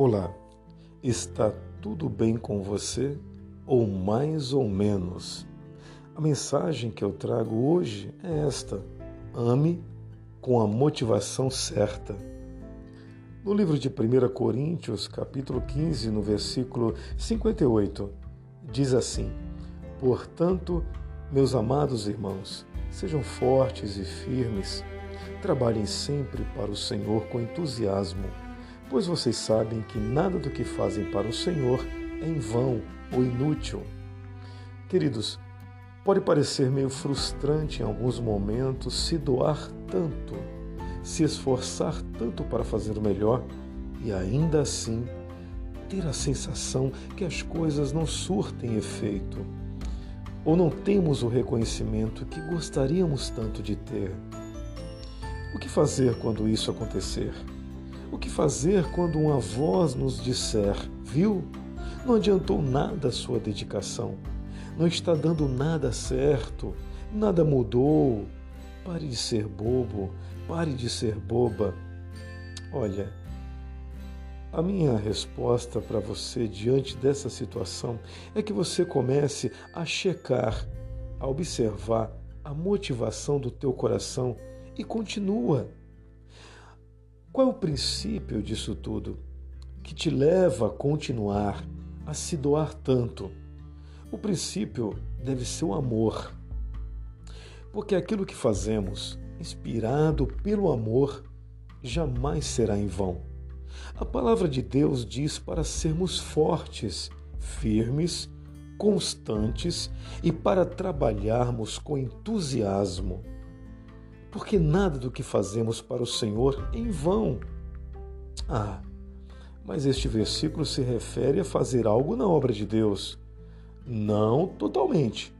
Olá, está tudo bem com você? Ou mais ou menos? A mensagem que eu trago hoje é esta: ame com a motivação certa. No livro de 1 Coríntios, capítulo 15, no versículo 58, diz assim: Portanto, meus amados irmãos, sejam fortes e firmes, trabalhem sempre para o Senhor com entusiasmo pois vocês sabem que nada do que fazem para o Senhor é em vão ou inútil. Queridos, pode parecer meio frustrante em alguns momentos se doar tanto, se esforçar tanto para fazer o melhor e ainda assim ter a sensação que as coisas não surtem efeito ou não temos o reconhecimento que gostaríamos tanto de ter. O que fazer quando isso acontecer? O que fazer quando uma voz nos disser, viu? Não adiantou nada a sua dedicação, não está dando nada certo, nada mudou. Pare de ser bobo, pare de ser boba. Olha, a minha resposta para você diante dessa situação é que você comece a checar, a observar a motivação do teu coração e continua. Qual é o princípio disso tudo que te leva a continuar a se doar tanto? O princípio deve ser o amor. Porque aquilo que fazemos, inspirado pelo amor, jamais será em vão. A palavra de Deus diz para sermos fortes, firmes, constantes e para trabalharmos com entusiasmo porque nada do que fazemos para o Senhor é em vão. Ah, mas este versículo se refere a fazer algo na obra de Deus. Não totalmente.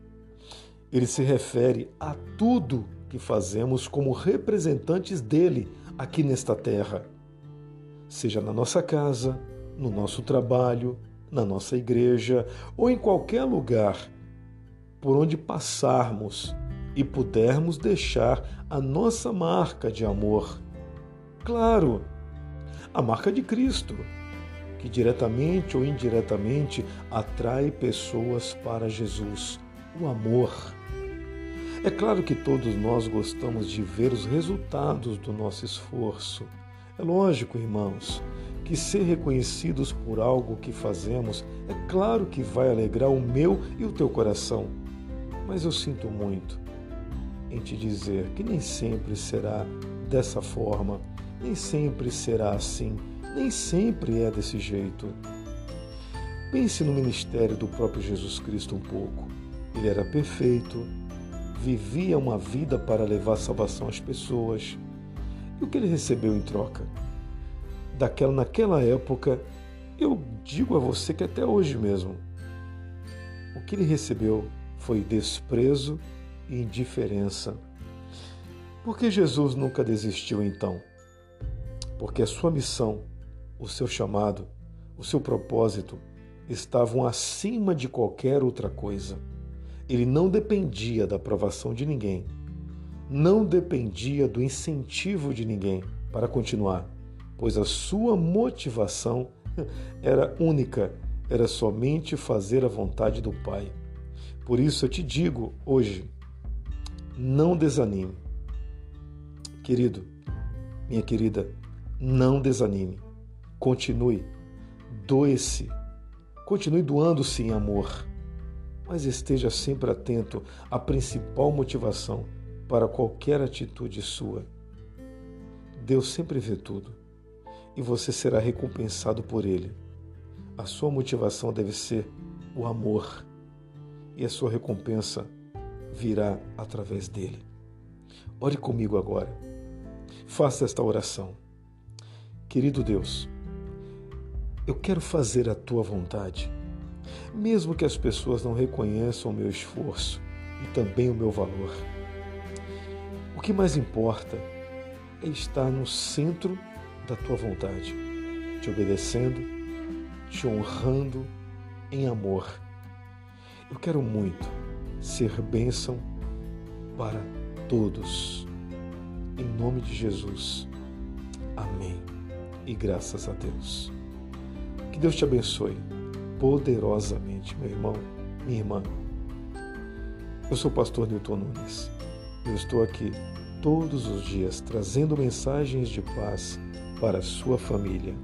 Ele se refere a tudo que fazemos como representantes dele aqui nesta terra. Seja na nossa casa, no nosso trabalho, na nossa igreja ou em qualquer lugar por onde passarmos e pudermos deixar a nossa marca de amor. Claro, a marca de Cristo, que diretamente ou indiretamente atrai pessoas para Jesus, o amor. É claro que todos nós gostamos de ver os resultados do nosso esforço. É lógico, irmãos, que ser reconhecidos por algo que fazemos é claro que vai alegrar o meu e o teu coração. Mas eu sinto muito em te dizer que nem sempre será dessa forma, nem sempre será assim, nem sempre é desse jeito. Pense no ministério do próprio Jesus Cristo um pouco. Ele era perfeito, vivia uma vida para levar salvação às pessoas. E o que ele recebeu em troca? Daquela, naquela época, eu digo a você que até hoje mesmo, o que ele recebeu foi desprezo indiferença. Por que Jesus nunca desistiu então? Porque a sua missão, o seu chamado, o seu propósito estavam acima de qualquer outra coisa. Ele não dependia da aprovação de ninguém, não dependia do incentivo de ninguém para continuar, pois a sua motivação era única, era somente fazer a vontade do Pai. Por isso eu te digo hoje, não desanime. Querido, minha querida, não desanime. Continue. Doe-se. Continue doando-se em amor. Mas esteja sempre atento à principal motivação para qualquer atitude sua. Deus sempre vê tudo e você será recompensado por Ele. A sua motivação deve ser o amor e a sua recompensa virá através dele. Ore comigo agora. Faça esta oração. Querido Deus, eu quero fazer a tua vontade, mesmo que as pessoas não reconheçam o meu esforço e também o meu valor. O que mais importa é estar no centro da tua vontade, te obedecendo, te honrando em amor. Eu quero muito ser bênção para todos. Em nome de Jesus. Amém. E graças a Deus. Que Deus te abençoe poderosamente, meu irmão, minha irmã. Eu sou o pastor Newton Nunes. Eu estou aqui todos os dias trazendo mensagens de paz para a sua família.